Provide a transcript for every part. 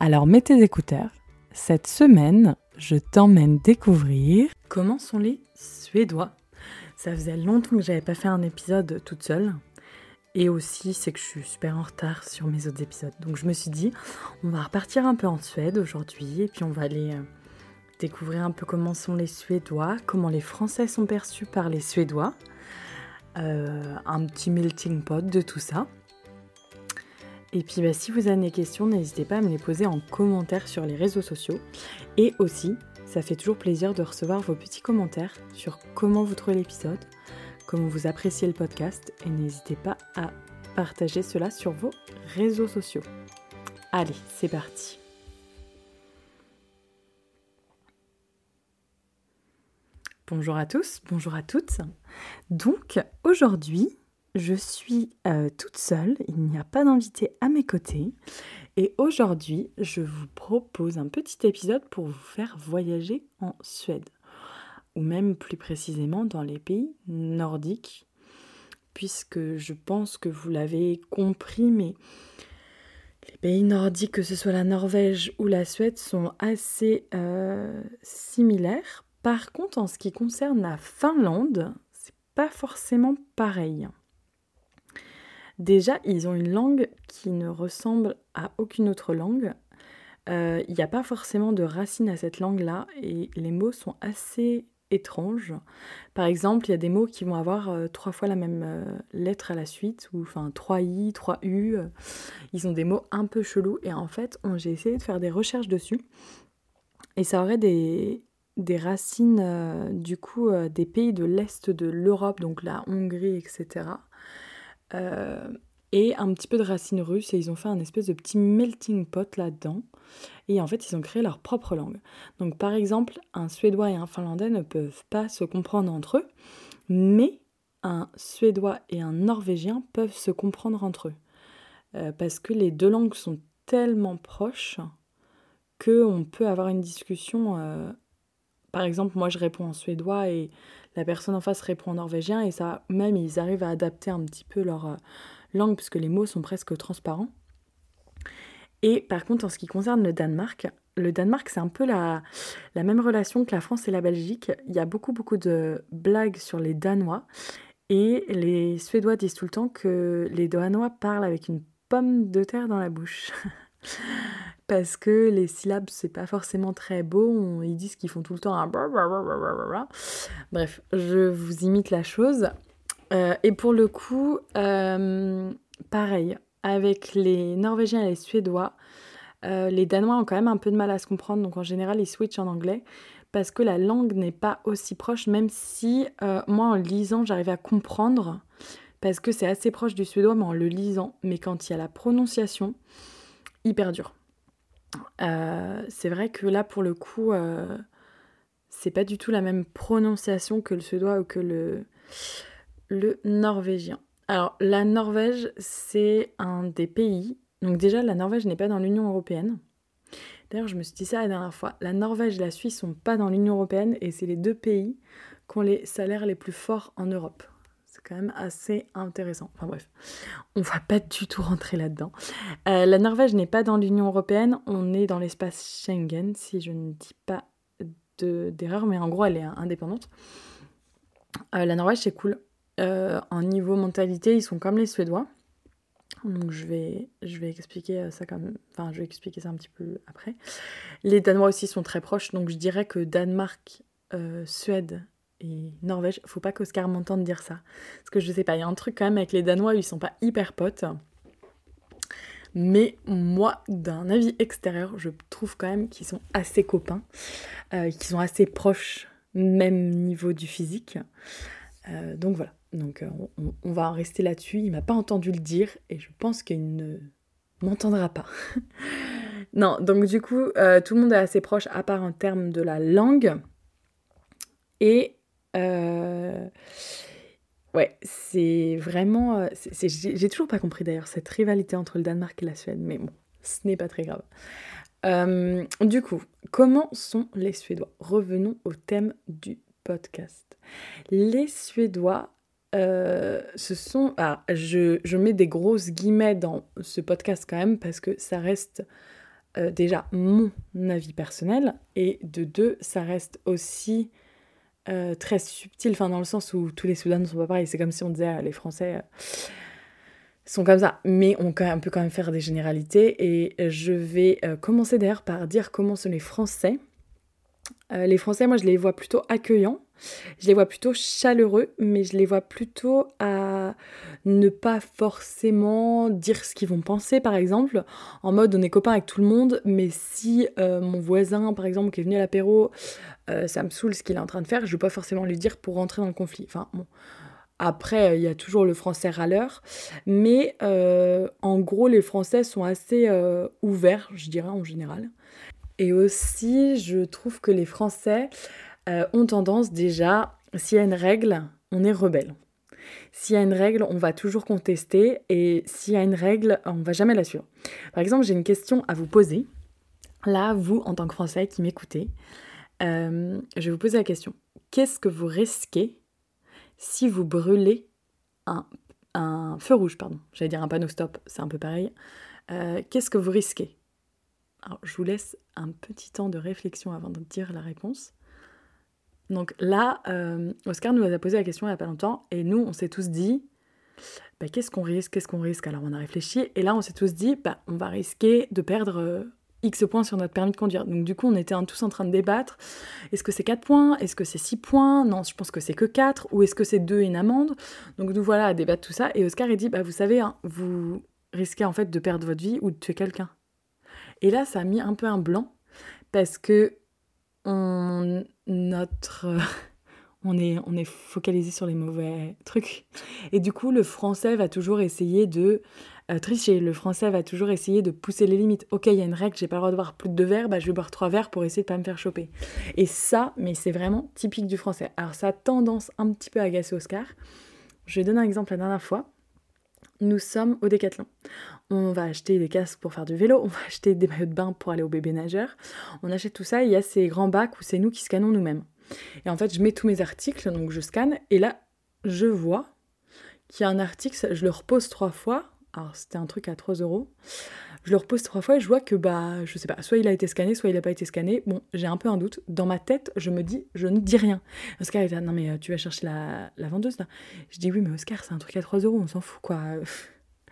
Alors mets tes écouteurs. Cette semaine, je t'emmène découvrir comment sont les Suédois. Ça faisait longtemps que j'avais pas fait un épisode toute seule. Et aussi, c'est que je suis super en retard sur mes autres épisodes. Donc je me suis dit, on va repartir un peu en Suède aujourd'hui et puis on va aller euh, découvrir un peu comment sont les Suédois, comment les Français sont perçus par les Suédois. Euh, un petit melting pot de tout ça. Et puis bah, si vous avez des questions, n'hésitez pas à me les poser en commentaire sur les réseaux sociaux. Et aussi, ça fait toujours plaisir de recevoir vos petits commentaires sur comment vous trouvez l'épisode, comment vous appréciez le podcast. Et n'hésitez pas à partager cela sur vos réseaux sociaux. Allez, c'est parti. Bonjour à tous, bonjour à toutes. Donc aujourd'hui, je suis euh, toute seule, il n'y a pas d'invité à mes côtés. Et aujourd'hui, je vous propose un petit épisode pour vous faire voyager en Suède, ou même plus précisément dans les pays nordiques, puisque je pense que vous l'avez compris, mais les pays nordiques, que ce soit la Norvège ou la Suède, sont assez euh, similaires. Par contre, en ce qui concerne la Finlande, c'est pas forcément pareil. Déjà, ils ont une langue qui ne ressemble à aucune autre langue. Euh, il n'y a pas forcément de racines à cette langue-là et les mots sont assez étranges. Par exemple, il y a des mots qui vont avoir euh, trois fois la même euh, lettre à la suite, ou enfin trois i, trois u. Ils ont des mots un peu chelous et en fait, j'ai essayé de faire des recherches dessus et ça aurait des, des racines du coup des pays de l'Est de l'Europe, donc la Hongrie, etc. Euh, et un petit peu de racines russes et ils ont fait un espèce de petit melting pot là-dedans. Et en fait, ils ont créé leur propre langue. Donc par exemple, un Suédois et un Finlandais ne peuvent pas se comprendre entre eux, mais un Suédois et un Norvégien peuvent se comprendre entre eux. Euh, parce que les deux langues sont tellement proches qu'on peut avoir une discussion. Euh, par exemple, moi je réponds en suédois et la personne en face répond en norvégien et ça, même ils arrivent à adapter un petit peu leur euh, langue puisque les mots sont presque transparents. Et par contre, en ce qui concerne le Danemark, le Danemark, c'est un peu la, la même relation que la France et la Belgique. Il y a beaucoup, beaucoup de blagues sur les Danois. Et les Suédois disent tout le temps que les Danois parlent avec une pomme de terre dans la bouche. parce que les syllabes c'est pas forcément très beau, ils disent qu'ils font tout le temps un bref, je vous imite la chose. Euh, et pour le coup, euh, pareil, avec les Norvégiens et les Suédois, euh, les Danois ont quand même un peu de mal à se comprendre, donc en général ils switchent en anglais parce que la langue n'est pas aussi proche, même si moi en lisant j'arrive à comprendre parce que c'est assez proche du suédois, mais en le lisant. Mais quand il y a la prononciation, hyper dur. Euh, c'est vrai que là, pour le coup, euh, c'est pas du tout la même prononciation que le suédois ou que le, le norvégien. Alors, la Norvège, c'est un des pays. Donc, déjà, la Norvège n'est pas dans l'Union européenne. D'ailleurs, je me suis dit ça la dernière fois. La Norvège et la Suisse sont pas dans l'Union européenne et c'est les deux pays qui ont les salaires les plus forts en Europe quand même assez intéressant. Enfin bref, on va pas du tout rentrer là-dedans. Euh, la Norvège n'est pas dans l'Union européenne, on est dans l'espace Schengen, si je ne dis pas d'erreur, mais en gros elle est indépendante. Euh, la Norvège c'est cool. Euh, en niveau mentalité, ils sont comme les Suédois. Donc je vais, je vais expliquer ça comme, enfin je vais expliquer ça un petit peu après. Les Danois aussi sont très proches, donc je dirais que Danemark, Suède et Norvège. Faut pas qu'Oscar m'entende dire ça. Parce que je sais pas, il y a un truc quand même avec les Danois, ils sont pas hyper potes. Mais moi, d'un avis extérieur, je trouve quand même qu'ils sont assez copains, euh, qu'ils sont assez proches, même niveau du physique. Euh, donc voilà, donc euh, on, on, va en rester là-dessus. Il m'a pas entendu le dire et je pense qu'il ne m'entendra pas. Non, donc du coup, tout le monde est assez proche à part en termes de la langue. Et euh, ouais, c'est vraiment... euh, J'ai toujours pas compris d'ailleurs cette rivalité entre le Danemark et la Suède, mais bon, ce n'est pas très grave. Euh, du coup, comment sont les Suédois? Revenons au thème du podcast. Les Suédois, ce sont... Ah, je, je mets des grosses guillemets dans ce podcast quand même parce que ça reste déjà mon avis personnel et de deux, ça reste aussi euh, très subtil, enfin dans le sens où tous les Suédois ne sont pas pareils. C'est comme si on disait euh, les Français... euh, sont comme ça, mais on, peut quand même faire des généralités et je vais euh, commencer d'ailleurs par dire comment sont les Français. Les Français, moi, je les vois plutôt accueillants, je les vois plutôt chaleureux, mais je les vois plutôt à ne pas forcément dire ce qu'ils vont penser, par exemple, en mode on est copains avec tout le monde, mais si euh, mon voisin, par exemple, qui est venu à l'apéro, euh, ça me saoule ce qu'il est en train de faire, je ne vais pas forcément lui dire pour rentrer dans le conflit. Enfin, bon. Après, euh, il y a toujours le français râleur, mais en gros, les Français sont assez ouverts, je dirais, en général. Et aussi, je trouve que les Français ont tendance déjà, s'il y a une règle, on est rebelle. S'il y a une règle, on va toujours contester, et s'il y a une règle, on va jamais la suivre. Par exemple, j'ai une question à vous poser. Là, vous, en tant que Français qui m'écoutez, euh, je vais vous poser la question. Qu'est-ce que vous risquez si vous brûlez un, feu rouge, pardon, j'allais dire un panneau stop, c'est un peu pareil. Euh, Qu'est-ce que vous risquez? Je vous laisse un petit temps de réflexion avant de dire la réponse. Donc là, euh, Oscar nous a posé la question il n'y a pas longtemps, et nous, on s'est tous dit, bah, qu'est-ce qu'on risque, qu'est-ce qu'on risque? Alors on a réfléchi, et là, on s'est tous dit, bah, on va risquer de perdre euh, X points sur notre permis de conduire. Donc du coup, on était tous en train de débattre. Est-ce que c'est 4 points? Est-ce que c'est 6 points? Non, je pense que c'est que 4. Ou est-ce que c'est 2 et une amende? Donc nous voilà à débattre tout ça. Et Oscar, il dit, bah, vous savez, hein, vous risquez en fait de perdre votre vie ou de tuer quelqu'un. Et là, ça a mis un peu un blanc parce que on, notre, euh, on, est, on est focalisé sur les mauvais trucs. Et du coup, le français va toujours essayer de euh, tricher. Le français va toujours essayer de pousser les limites. Ok, il y a une règle, j'ai pas le droit de boire plus de deux verres, bah, je vais boire trois verres pour essayer de pas me faire choper. Et ça, mais c'est vraiment typique du français. Alors ça a tendance un petit peu à agacer Oscar. Je vais donner un exemple la dernière fois. Nous sommes au décathlon. On va acheter des casques pour faire du vélo, on va acheter des maillots de bain pour aller au bébé nageur. On achète tout ça, il y a ces grands bacs où c'est nous qui scannons nous-mêmes. Et en fait, je mets tous mes articles, donc je scanne, et là, je vois qu'il y a un article, je le repose trois fois. Alors, c'était un truc à 3 euros. Je le repose trois fois et je vois que, bah, je sais pas, soit il a été scanné, soit il n'a pas été scanné. Bon, j'ai un peu un doute. Dans ma tête, je me dis, je ne dis rien. Oscar est là, non mais euh, tu vas chercher la, la vendeuse là. Je dis, oui, mais Oscar, c'est un truc à 3 euros, on s'en fout quoi.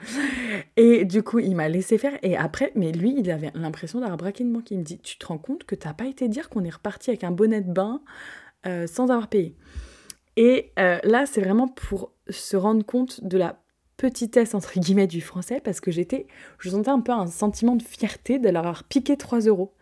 Et du coup, il m'a laissé faire. Et après, mais lui, il avait l'impression d'avoir braqué une banque. Il me dit Tu te rends compte que t'as pas été dire qu'on est reparti avec un bonnet de bain euh, sans avoir payé Et euh, là, c'est vraiment pour se rendre compte de la petitesse, entre guillemets, du français, parce que j'étais. Je sentais un peu un sentiment de fierté de leur avoir piqué 3 euros.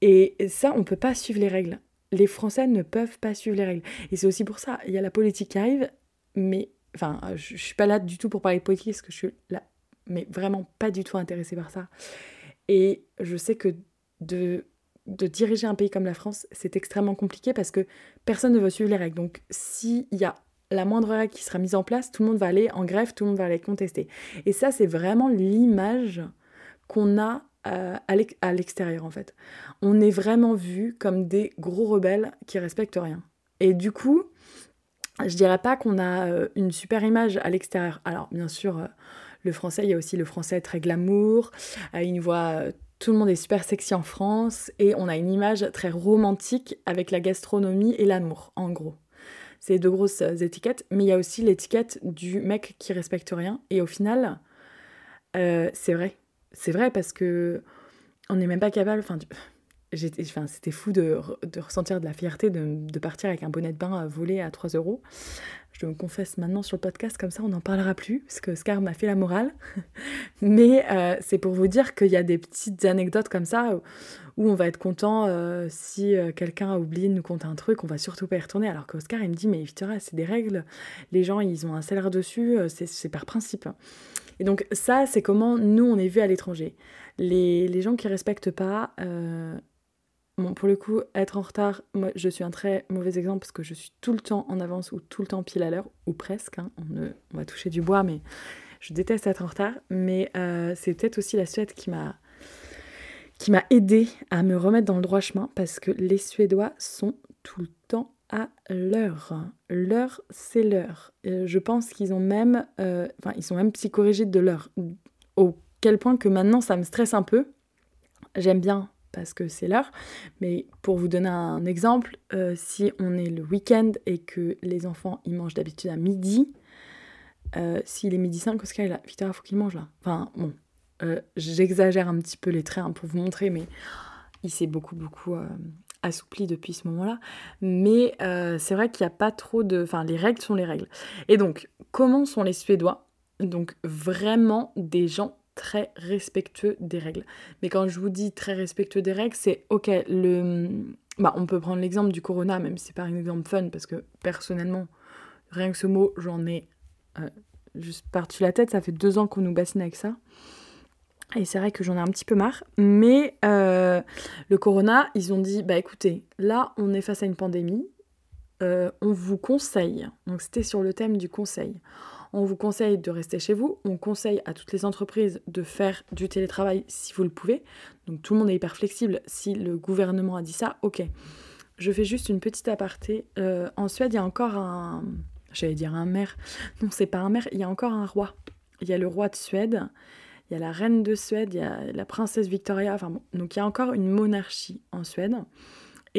Et ça, on peut pas suivre les règles. Les Français ne peuvent pas suivre les règles. Et c'est aussi pour ça, il y a la politique qui arrive, mais enfin, je, je suis pas là du tout pour parler politique, parce que je suis là, mais vraiment pas du tout intéressée par ça. Et je sais que de, de diriger un pays comme la France, c'est extrêmement compliqué parce que personne ne veut suivre les règles. Donc, s'il y a la moindre règle qui sera mise en place, tout le monde va aller en grève, tout le monde va aller contester. Et ça, c'est vraiment l'image qu'on a euh, à l'ex- à l'extérieur, en fait. On est vraiment vu comme des gros rebelles qui respectent rien. Et du coup, je dirais pas qu'on a euh, une super image à l'extérieur. Alors, bien sûr, euh, le français, il y a aussi le français très glamour. Une voix, tout le monde est super sexy en France. Et on a une image très romantique avec la gastronomie et l'amour, en gros. C'est deux grosses euh, étiquettes. Mais il y a aussi l'étiquette du mec qui respecte rien. Et au final, euh, c'est vrai. C'est vrai parce que on n'est même pas capable. Enfin, enfin, c'était fou de, de ressentir de la fierté de, de partir avec un bonnet de bain volé à 3 euros. Je me confesse maintenant sur le podcast, comme ça on n'en parlera plus, parce que Scar m'a fait la morale. Mais euh, c'est pour vous dire qu'il y a des petites anecdotes comme ça où, on va être content euh, si euh, quelqu'un a oublié de nous compter un truc, on va surtout pas y retourner. Alors qu'Oscar, il me dit, mais Victoria, c'est des règles, les gens, ils ont un salaire dessus, c'est par principe. Et donc ça, c'est comment nous, on est vu à l'étranger. Les, les, gens qui respectent pas, Pour le coup, être en retard, moi je suis un très mauvais exemple parce que je suis tout le temps en avance ou tout le temps pile à l'heure, ou presque. Hein. On, va toucher du bois, mais je déteste être en retard. Mais euh, c'est peut-être aussi la Suède qui m'a qui m'a aidé à me remettre dans le droit chemin parce que les Suédois sont tout le temps à l'heure. L'heure, c'est l'heure. Je pense qu'ils ont même, euh, enfin, ils sont même psychorigides de l'heure. Au quel point que maintenant ça me stresse un peu. J'aime bien parce que c'est l'heure. Mais pour vous donner un exemple, euh, si on est le week-end et que les enfants ils mangent d'habitude à midi, euh, s'il est midi 5, Oscar est là, Victor, il faut qu'il mange là. Enfin bon, euh, j'exagère un petit peu les traits hein, pour vous montrer, mais il s'est beaucoup beaucoup assoupli depuis ce moment-là. Mais c'est vrai qu'il n'y a pas trop de... Enfin, les règles sont les règles. Et donc, comment sont les Suédois? Donc vraiment des gens très respectueux des règles. Mais quand je vous dis très respectueux des règles, c'est ok, le... Bah, on peut prendre l'exemple du corona, même si c'est pas un exemple fun, parce que personnellement, rien que ce mot, j'en ai euh, juste par-dessus la tête. Ça fait deux ans qu'on nous bassine avec ça. Et c'est vrai que j'en ai un petit peu marre. Mais euh, le corona, ils ont dit, bah écoutez, là, on est face à une pandémie. Euh, on vous conseille. Donc c'était sur le thème du conseil on vous conseille de rester chez vous. On conseille à toutes les entreprises de faire du télétravail si vous le pouvez. Donc tout le monde est hyper flexible. Si le gouvernement a dit ça, ok. Je fais juste une petite aparté. Euh, en Suède, il y a encore un... J'allais dire un maire. Non, c'est pas un maire, il y a encore un roi. Il y a le roi de Suède, il y a la reine de Suède, il y a la princesse Victoria. Enfin bon, donc il y a encore une monarchie en Suède.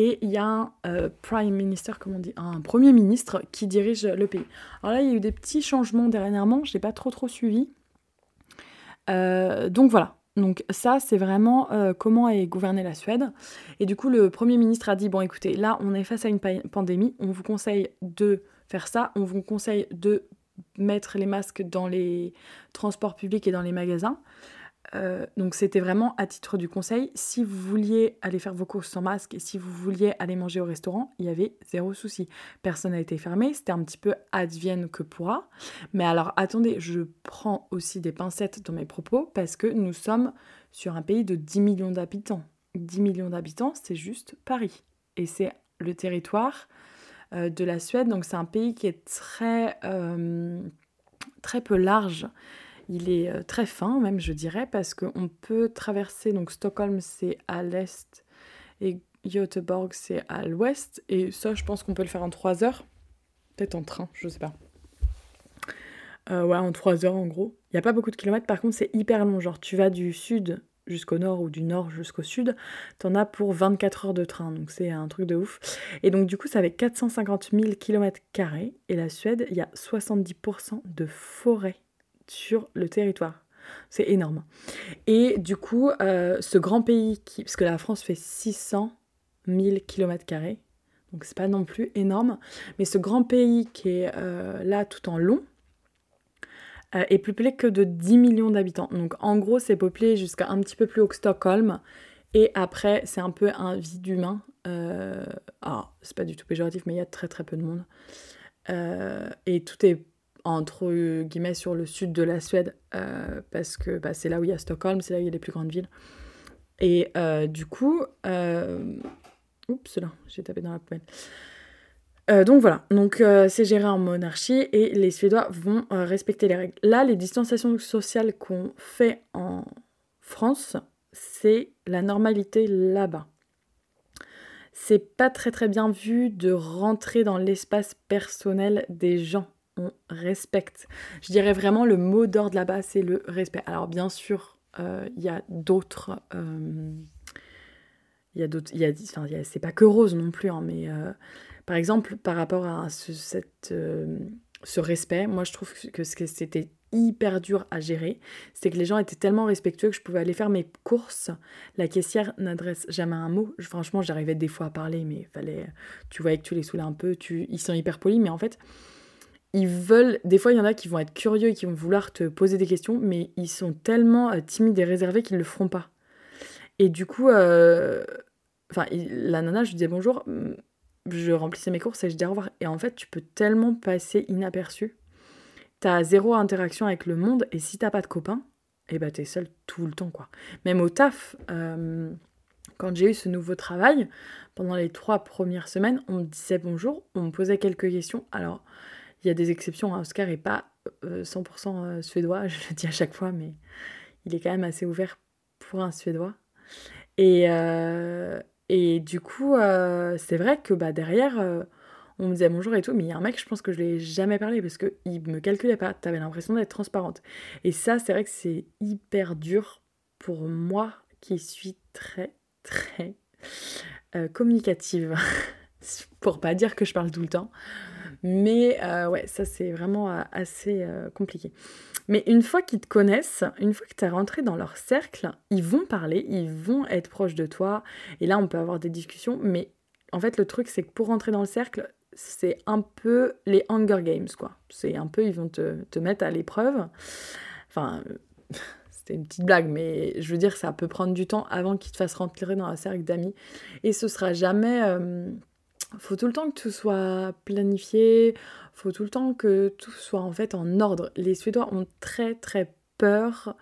Et il y a un euh, prime minister, un premier ministre qui dirige le pays. Alors là, il y a eu des petits changements dernièrement, je n'ai pas trop trop suivi. Euh, donc voilà. Donc ça, c'est vraiment euh, comment est gouvernée la Suède. Et du coup, le Premier ministre a dit, bon écoutez, là, on est face à une pandémie, on vous conseille de faire ça, on vous conseille de mettre les masques dans les transports publics et dans les magasins. Euh, donc c'était vraiment à titre du conseil. Si vous vouliez aller faire vos courses sans masque et si vous vouliez aller manger au restaurant, il y avait zéro souci. Personne n'a été fermé, c'était un petit peu advienne que pourra. Mais alors attendez, je prends aussi des pincettes dans mes propos parce que nous sommes sur un pays de 10 millions d'habitants. 10 millions d'habitants, c'est juste Paris. Et c'est le territoire euh, de la Suède, donc c'est un pays qui est très, euh, très peu large. Il est euh, très fin même, je dirais, parce qu'on peut traverser, donc Stockholm c'est à l'est et Göteborg c'est à l'ouest. Et ça, je pense qu'on peut le faire en 3 heures. Peut-être en train, je sais pas. Euh, ouais, en 3 heures en gros. Il n'y a pas beaucoup de kilomètres, par contre c'est hyper long. Genre tu vas du sud jusqu'au nord ou du nord jusqu'au sud, t'en as pour 24 heures de train, donc c'est un truc de ouf. Et donc du coup ça fait 450 000 km et la Suède, il y a 70% de forêt sur le territoire. C'est énorme. Et du coup, euh, ce grand pays, qui, parce que la France fait 600 000 km, donc c'est pas non plus énorme, mais ce grand pays qui est euh, là tout en long, euh, est peuplé que de 10 millions d'habitants. Donc en gros, c'est peuplé jusqu'à un petit peu plus haut que Stockholm. Et après, c'est un peu un vide humain. alors, c'est pas du tout péjoratif, mais il y a très très peu de monde. et tout est entre guillemets sur le sud de la Suède euh, parce que bah, c'est là où il y a Stockholm, c'est là où il y a les plus grandes villes. Et euh, du coup, euh... oups là, j'ai tapé dans la poubelle. Euh, donc voilà, donc c'est géré en monarchie et les Suédois vont respecter les règles. Là, les distanciations sociales qu'on fait en France, c'est la normalité là-bas. C'est pas très très bien vu de rentrer dans l'espace personnel des gens on respecte. Je dirais vraiment le mot d'ordre là-bas, c'est le respect. Alors bien sûr, euh, il y a d'autres... Euh, il y a d'autres... C'est pas que rose non plus, hein, mais euh, par exemple, par rapport à ce, ce respect, moi je trouve que c'était hyper dur à gérer, c'est que les gens étaient tellement respectueux que je pouvais aller faire mes courses. La caissière n'adresse jamais un mot. franchement, j'arrivais des fois à parler, mais fallait, tu voyais que tu les saoulais un peu. Ils sont hyper polis, mais en fait, ils veulent. Des fois, il y en a qui vont être curieux et qui vont vouloir te poser des questions, mais ils sont tellement euh, timides et réservés qu'ils le feront pas. Et du coup, euh, enfin, la nana, je lui disais bonjour, mm, je remplissais mes courses et je dis au revoir. Et en fait, tu peux tellement passer inaperçu. T'as zéro interaction avec le monde et si t'as pas de copains, eh ben t'es seul tout le temps, quoi. Même au taf, euh, quand j'ai eu ce nouveau travail, pendant les trois premières semaines, on me disait bonjour, on me posait quelques questions. Alors, il y a des exceptions, hein. Oscar est pas 100% euh, euh, suédois, je le dis à chaque fois, mais il est quand même assez ouvert pour un suédois. Et, et du coup, c'est vrai que bah, derrière, on me disait bonjour et tout, mais il y a un mec, je pense que je lui ai jamais parlé parce qu'il me calculait pas. T'avais l'impression d'être transparente. Et ça, c'est vrai que c'est hyper dur pour moi qui suis très très euh, communicative, pour pas dire que je parle tout le temps. Mais euh, ouais, ça c'est vraiment euh, assez compliqué. Mais une fois qu'ils te connaissent, une fois que tu es rentré dans leur cercle, ils vont parler, ils vont être proches de toi. Et là, on peut avoir des discussions. Mais en fait, le truc, c'est que pour rentrer dans le cercle, c'est un peu les Hunger Games, quoi. C'est un peu, ils vont te, te mettre à l'épreuve. Enfin, c'est une petite blague, mais je veux dire, ça peut prendre du temps avant qu'ils te fassent rentrer dans un cercle d'amis. Et ce sera jamais. Euh, faut tout le temps que tout soit planifié, faut tout le temps que tout soit en fait en ordre. Les Suédois ont très très peur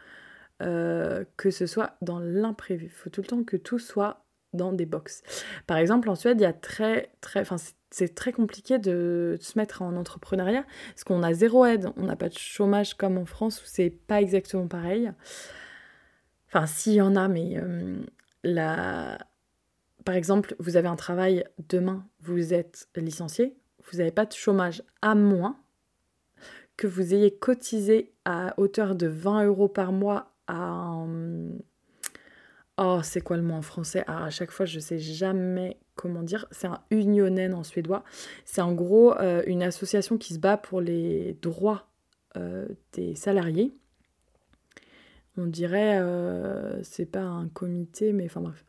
euh, que ce soit dans l'imprévu. Faut tout le temps que tout soit dans des box. Par exemple, en Suède, il y a très très. Enfin, c'est très compliqué de se mettre en entrepreneuriat parce qu'on a zéro aide, on n'a pas de chômage comme en France où c'est pas exactement pareil. Enfin, s'il y en a, mais euh, la... par exemple, vous avez un travail demain, vous êtes licencié, vous n'avez pas de chômage à moins que vous ayez cotisé à hauteur de 20 euros par mois à Oh, c'est quoi le mot en français? Ah, À chaque fois, je sais jamais comment dire. C'est un unionen en suédois. C'est en gros euh, une association qui se bat pour les droits euh, des salariés. On dirait, euh, c'est pas un comité, mais enfin bref.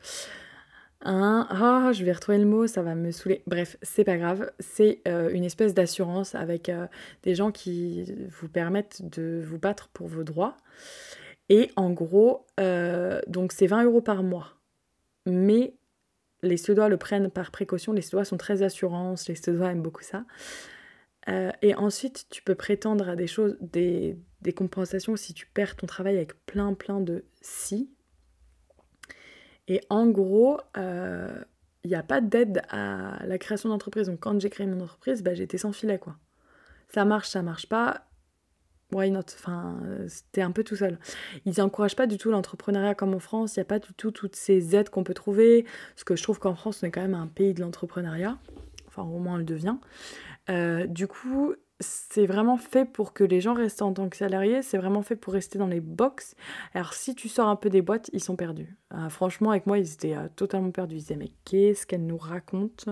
Un, ah, je vais retrouver le mot, ça va me saouler. Bref, c'est pas grave. C'est une espèce d'assurance avec des gens qui vous permettent de vous battre pour vos droits. Et en gros, euh, donc c'est 20 euros par mois. Mais les Suédois le prennent par précaution. Les Suédois sont très assurances, les Suédois aiment beaucoup ça. Euh, et ensuite, tu peux prétendre à des choses, des, compensations si tu perds ton travail avec plein plein de si. Et en gros, il euh, n'y a pas d'aide à la création d'entreprise. Donc quand j'ai créé mon entreprise, bah, j'étais sans filet quoi. Ça marche, ça marche pas why not? Enfin, c'était un peu tout seul. Ils n'encouragent pas du tout l'entrepreneuriat comme en France. Il n'y a pas du tout toutes ces aides qu'on peut trouver. Parce que je trouve qu'en France, on est quand même un pays de l'entrepreneuriat. Enfin, au moins, on le devient. Euh, du coup, c'est vraiment fait pour que les gens restent en tant que salariés, c'est vraiment fait pour rester dans les box. Alors si tu sors un peu des boîtes, ils sont perdus. Euh, franchement, avec moi, ils étaient euh, totalement perdus. Ils disaient, mais qu'est-ce qu'elle nous raconte?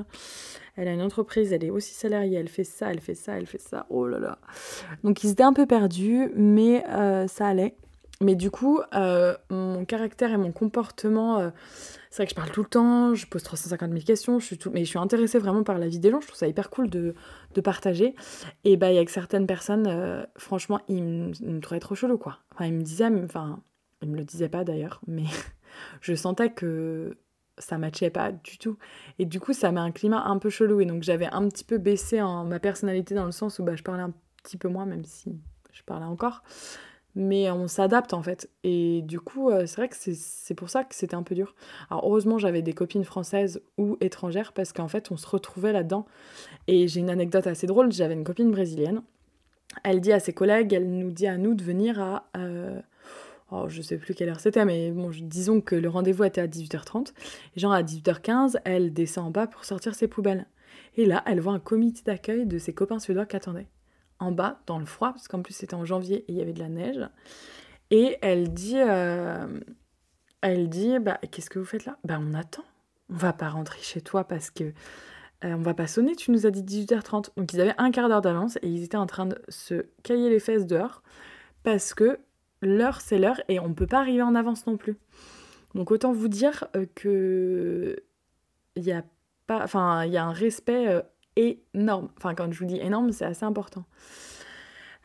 Elle a une entreprise, elle est aussi salariée, elle fait ça, elle fait ça, elle fait ça. Oh là là. Donc ils étaient un peu perdus, mais euh, ça allait. Mais du coup, mon caractère et mon comportement c'est vrai que je parle tout le temps, je pose 350 000 questions, je suis tout... mais je suis intéressée vraiment par la vie des gens, je trouve ça hyper cool de, de partager. Et bah, il y a que certaines personnes, euh, franchement, ils me, trouvaient trop chelou, quoi. Enfin, ils me disaient, enfin, ils me le disaient pas d'ailleurs, mais je sentais que ça matchait pas du tout. Et du coup, ça met un climat un peu chelou. Et donc, j'avais un petit peu baissé ma personnalité dans le sens où bah, je parlais un petit peu moins, même si je parlais encore mais on s'adapte en fait. Et du coup, euh, c'est vrai que c'est pour ça que c'était un peu dur. Alors heureusement, j'avais des copines françaises ou étrangères parce qu'en fait, on se retrouvait là-dedans. Et j'ai une anecdote assez drôle, j'avais une copine brésilienne. Elle dit à ses collègues, elle nous dit à nous de venir à... Euh, oh, je sais plus quelle heure c'était, mais bon, disons que le rendez-vous était à 18h30. Et genre à 18h15, elle descend en bas pour sortir ses poubelles. Et là, elle voit un comité d'accueil de ses copains suédois qui attendaient en bas, dans le froid, parce qu'en plus c'était en janvier et il y avait de la neige. Et elle dit, euh, elle dit, bah qu'est-ce que vous faites là? Bah on attend. On va pas rentrer chez toi parce que euh, on va pas sonner. Tu nous as dit 18h30. Donc ils avaient un quart d'heure d'avance et ils étaient en train de se cailler les fesses dehors parce que l'heure c'est l'heure et on peut pas arriver en avance non plus. Donc autant vous dire euh, que il y a pas, enfin il y a un respect énorme. Enfin, quand je vous dis énorme, c'est assez important.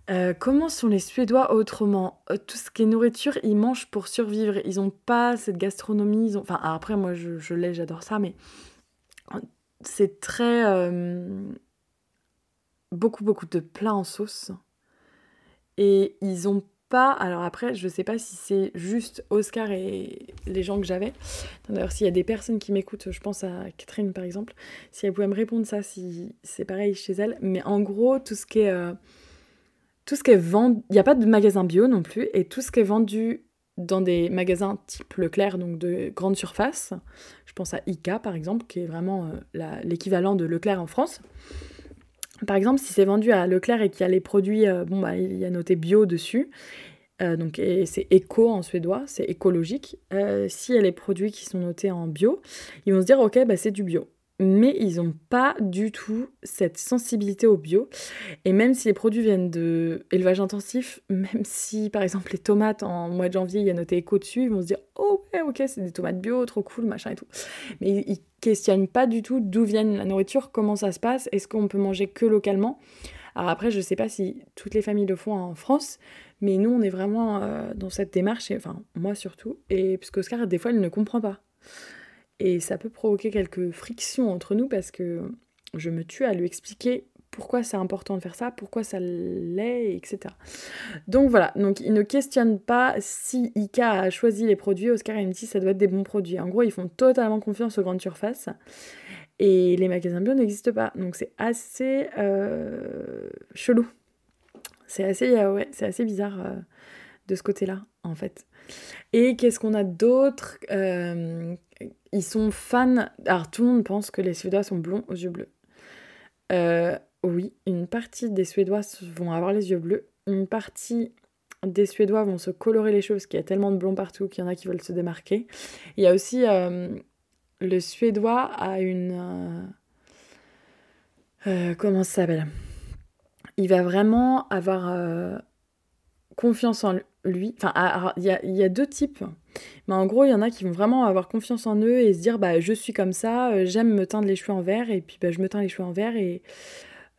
Euh, comment sont les Suédois autrement? Euh, Tout ce qui est nourriture, ils mangent pour survivre. Ils n'ont pas cette gastronomie. Enfin, après, moi, je, je l'ai, j'adore ça, mais c'est très... Euh, beaucoup, beaucoup de plats en sauce. Et ils ont pas... Alors après, je sais pas si c'est juste Oscar et les gens que j'avais. D'ailleurs, s'il y a des personnes qui m'écoutent, je pense à Catherine, par exemple, si elle pouvait me répondre ça, si c'est pareil chez elle. Mais en gros, tout ce qui est tout ce qui est vendu, il n'y a pas de magasin bio non plus, et tout ce qui est vendu dans des magasins type Leclerc, donc de grande surface, je pense à ICA par exemple, qui est vraiment euh, l'équivalent de Leclerc en France. Par exemple, si c'est vendu à Leclerc et qu'il y a les produits, euh, bon bah il y a noté bio dessus, euh, donc c'est éco en suédois, c'est écologique. S'il y a les produits qui sont notés en bio, ils vont se dire ok bah c'est du bio mais ils n'ont pas du tout cette sensibilité au bio. Et même si les produits viennent de élevage intensif, même si par exemple les tomates en mois de janvier il y a noté éco dessus, ils vont se dire oh ouais ok c'est des tomates bio, trop cool machin et tout. Mais ils, questionnent pas du tout d'où vient la nourriture, comment ça se passe, est-ce qu'on peut manger que localement? Alors après je sais pas si toutes les familles le font en France, mais nous on est vraiment euh, dans cette démarche, et, enfin moi surtout, et puisque Oscar des fois il ne comprend pas. Et ça peut provoquer quelques frictions entre nous parce que je me tue à lui expliquer pourquoi c'est important de faire ça, pourquoi ça l'est, etc. Donc voilà, donc il ne questionne pas si Ika a choisi les produits, Oscar et dit ça doit être des bons produits. En gros, ils font totalement confiance aux grandes surfaces et les magasins bio n'existent pas. Donc c'est assez euh, chelou. C'est assez, euh, c'est assez bizarre euh, de ce côté-là, en fait. Et qu'est-ce qu'on a d'autre? Ils sont fans. Alors, tout le monde pense que les Suédois sont blonds aux yeux bleus. Euh, oui, une partie des Suédois vont avoir les yeux bleus. Une partie des Suédois vont se colorer les cheveux parce qu'il y a tellement de blonds partout qu'il y en a qui veulent se démarquer. Il y a aussi. Euh, le Suédois a une. Euh, comment ça s'appelle? Il va vraiment avoir confiance en lui. Enfin, il y a, deux types. Mais en gros, il y en a qui vont vraiment avoir confiance en eux et se dire bah, je suis comme ça, euh, j'aime me teindre les cheveux en vert, et puis bah, je me teins les cheveux en vert et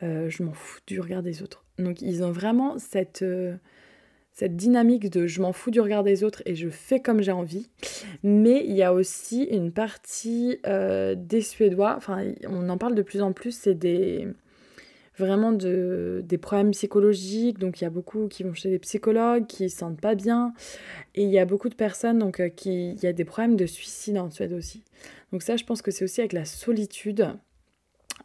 euh, je m'en fous du regard des autres. Donc, ils ont vraiment cette, euh, cette dynamique de je m'en fous du regard des autres et je fais comme j'ai envie. Mais il y a aussi une partie des Suédois, enfin, on en parle de plus en plus, c'est des vraiment de, des problèmes psychologiques. Donc il y a beaucoup qui vont chez des psychologues, qui se sentent pas bien. Et il y a beaucoup de personnes, donc euh, qui, il y a des problèmes de suicide en Suède aussi. Donc ça, je pense que c'est aussi avec la solitude.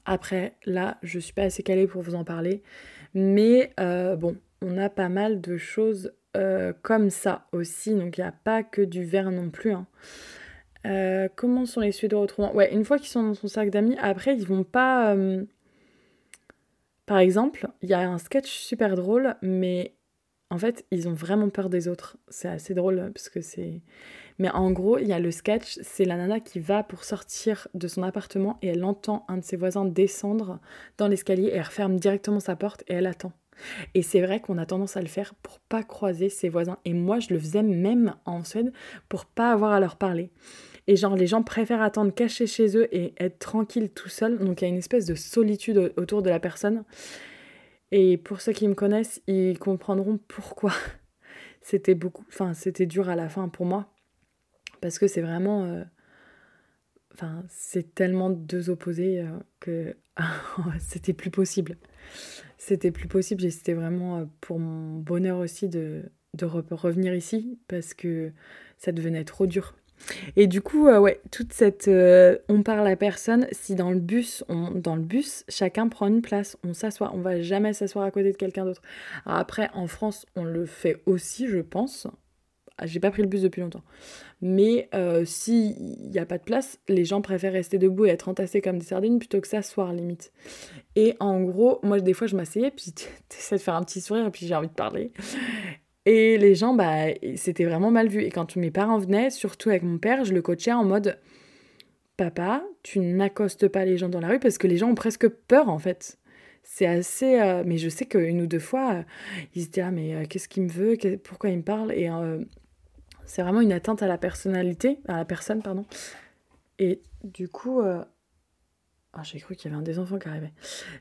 Après, là, je suis pas assez calée pour vous en parler. Mais euh, bon, on a pas mal de choses euh, comme ça aussi. Donc il n'y a pas que du verre non plus. Hein. comment sont les Suédois autrement? Ouais, une fois qu'ils sont dans son sac d'amis, après, ils vont pas par exemple, il y a un sketch super drôle, mais en fait, ils ont vraiment peur des autres. C'est assez drôle parce que c'est. Mais en gros, il y a le sketch, c'est la nana qui va pour sortir de son appartement et elle entend un de ses voisins descendre dans l'escalier et elle referme directement sa porte et elle attend. Et c'est vrai qu'on a tendance à le faire pour pas croiser ses voisins. Et moi, je le faisais même en Suède pour pas avoir à leur parler. Et genre, les gens préfèrent attendre cachés chez eux et être tranquilles tout seuls. Donc il y a une espèce de solitude autour de la personne. Et pour ceux qui me connaissent, ils comprendront pourquoi c'était beaucoup. Enfin, c'était dur à la fin pour moi. Parce que c'est vraiment. Euh, enfin, c'est tellement deux opposés euh, que c'était plus possible. C'était plus possible et c'était vraiment euh, pour mon bonheur aussi de, de revenir ici parce que ça devenait trop dur. Et du coup, euh, ouais, toute cette, euh, on parle à personne. Si dans le bus, on, dans le bus, chacun prend une place, on s'assoit, on va jamais s'asseoir à côté de quelqu'un d'autre. Après, en France, on le fait aussi, je pense. Ah, j'ai pas pris le bus depuis longtemps. Mais euh, s'il n'y a pas de place, les gens préfèrent rester debout et être entassés comme des sardines plutôt que s'asseoir limite. Et en gros, moi des fois je m'asseyais, puis essaies de faire un petit sourire, et puis j'ai envie de parler. Et les gens, bah, c'était vraiment mal vu. Et quand mes parents venaient, surtout avec mon père, je le coachais en mode Papa, tu n'accostes pas les gens dans la rue parce que les gens ont presque peur en fait. C'est assez. Euh, mais je sais qu'une ou deux fois, euh, ils se Ah, mais euh, qu'est-ce qu'il me veut? Pourquoi il me parle? Et c'est vraiment une atteinte à la personnalité, à la personne, pardon. Et du coup. Ah, j'ai cru qu'il y avait un des enfants qui arrivait.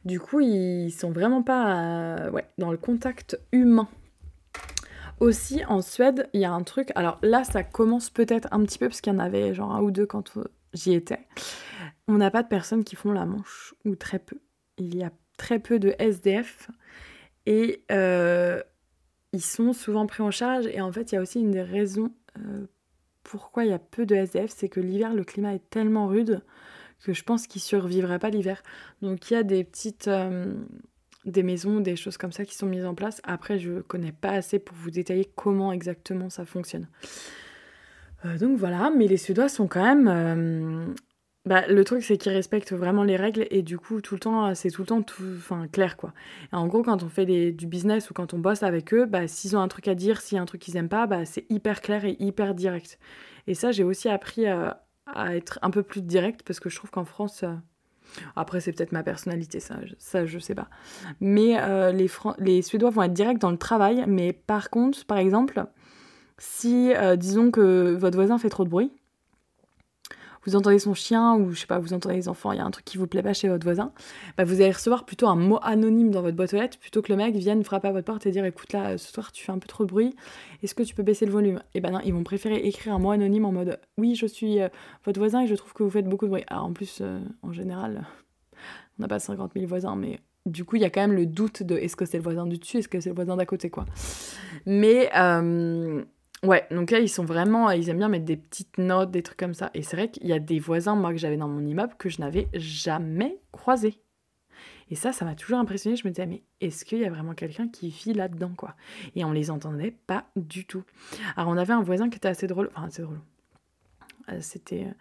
Du coup, ils sont vraiment pas ouais, dans le contact humain. Aussi, en Suède, il y a un truc. Alors là, ça commence peut-être un petit peu, parce qu'il y en avait genre un ou deux quand j'y étais. On n'a pas de personnes qui font la manche, ou très peu. Il y a très peu de SDF. Et euh, ils sont souvent pris en charge. Et en fait, il y a aussi une des raisons euh, pourquoi il y a peu de SDF, c'est que l'hiver, le climat est tellement rude que je pense qu'ils survivraient pas l'hiver. Donc il y a des petites... Euh, des maisons, des choses comme ça qui sont mises en place. Après, je connais pas assez pour vous détailler comment exactement ça fonctionne. donc voilà, mais les Suédois sont quand même bah, le truc, c'est qu'ils respectent vraiment les règles et du coup, tout le temps, c'est tout le temps tout, enfin, clair, quoi. En gros, quand on fait du business ou quand on bosse avec eux, bah, s'ils ont un truc à dire, s'il y a un truc qu'ils aiment pas, bah, c'est hyper clair et hyper direct. Et ça, j'ai aussi appris à, être un peu plus direct parce que je trouve qu'en France, euh, après, c'est peut-être ma personnalité, ça, ça, je sais pas. Mais euh, les, Suédois vont être directs dans le travail, mais par contre, par exemple, si, euh, disons que votre voisin fait trop de bruit, vous entendez son chien ou je sais pas, vous entendez les enfants, il y a un truc qui vous plaît pas chez votre voisin, bah vous allez recevoir plutôt un mot anonyme dans votre boîte aux lettres plutôt que le mec vienne frapper à votre porte et dire écoute là ce soir tu fais un peu trop de bruit, est-ce que tu peux baisser le volume? Et ben non, ils vont préférer écrire un mot anonyme en mode oui je suis euh, votre voisin et je trouve que vous faites beaucoup de bruit. Alors en plus euh, en général on n'a pas 50 000 voisins mais du coup, il y a quand même le doute de est-ce que c'est le voisin du dessus, est-ce que c'est le voisin d'à côté, quoi. Mais euh, Ouais, donc là, ils sont vraiment, ils aiment bien mettre des petites notes, des trucs comme ça. Et c'est vrai qu'il y a des voisins, moi, que j'avais dans mon immeuble, que je n'avais jamais croisés. Et ça, ça m'a toujours impressionné. Je me disais, mais est-ce qu'il y a vraiment quelqu'un qui vit là-dedans, quoi? Et on les entendait pas du tout. Alors, on avait un voisin qui était assez drôle. Enfin, assez drôle. Euh, c'était. Euh,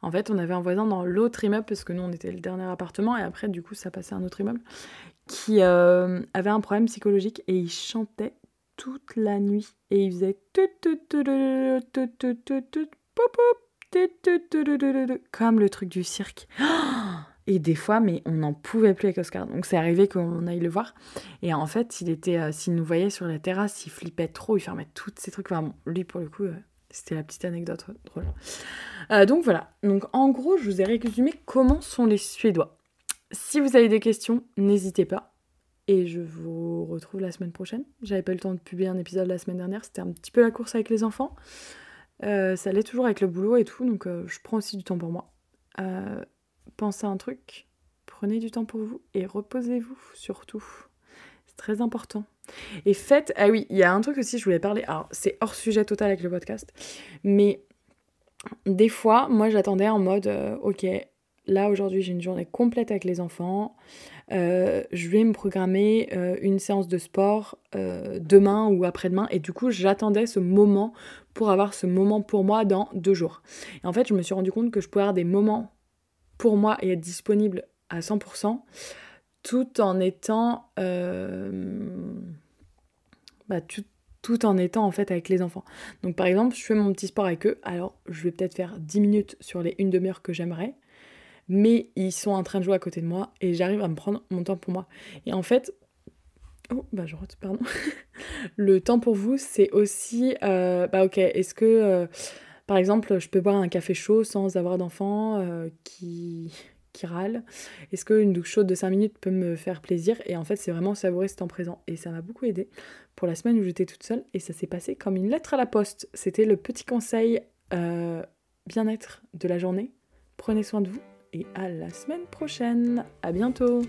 en fait, on avait un voisin dans l'autre immeuble, parce que nous, on était le dernier appartement, et après, du coup, ça passait à un autre immeuble, qui euh, avait un problème psychologique, et il chantait toute la nuit et il faisait comme le truc du cirque. Et des fois, mais on n'en pouvait plus avec Oscar. Donc c'est arrivé qu'on aille le voir. Et en fait, il était, s'il nous voyait sur la terrasse, il flippait trop, il fermait tous ces trucs. Enfin lui pour le coup, c'était la petite anecdote drôle. donc voilà. Donc en gros, je vous ai résumé comment sont les Suédois. Si vous avez des questions, n'hésitez pas. Et je vous retrouve la semaine prochaine. J'avais pas eu le temps de publier un épisode la semaine dernière, c'était un petit peu la course avec les enfants. Euh, ça allait toujours avec le boulot et tout, donc euh, je prends aussi du temps pour moi. Euh, pensez à un truc, prenez du temps pour vous et reposez-vous surtout. C'est très important. Et faites. Ah oui, il y a un truc aussi, je voulais parler. Alors, c'est hors sujet total avec le podcast, mais des fois, moi j'attendais en mode ok, là aujourd'hui j'ai une journée complète avec les enfants. Euh, je vais me programmer euh, une séance de sport euh, demain ou après-demain. Et du coup, j'attendais ce moment pour avoir ce moment pour moi dans deux jours. Et en fait, je me suis rendu compte que je pouvais avoir des moments pour moi et être disponible à 100% tout en étant... Bah, tout, tout en étant en fait avec les enfants. Donc par exemple, je fais mon petit sport avec eux, alors je vais peut-être faire 10 minutes sur les une demi-heure que j'aimerais, mais ils sont en train de jouer à côté de moi et j'arrive à me prendre mon temps pour moi. Et en fait, oh bah je rate, pardon. le temps pour vous, c'est aussi, euh, bah ok, est-ce que, euh, par exemple, je peux boire un café chaud sans avoir d'enfant euh, qui qui râle? Est-ce qu'une douche chaude de 5 minutes peut me faire plaisir? Et en fait, c'est vraiment savourer ce temps présent. Et ça m'a beaucoup aidé pour la semaine où j'étais toute seule. Et ça s'est passé comme une lettre à la poste. C'était le petit conseil bien-être de la journée. Prenez soin de vous et à la semaine prochaine. À bientôt.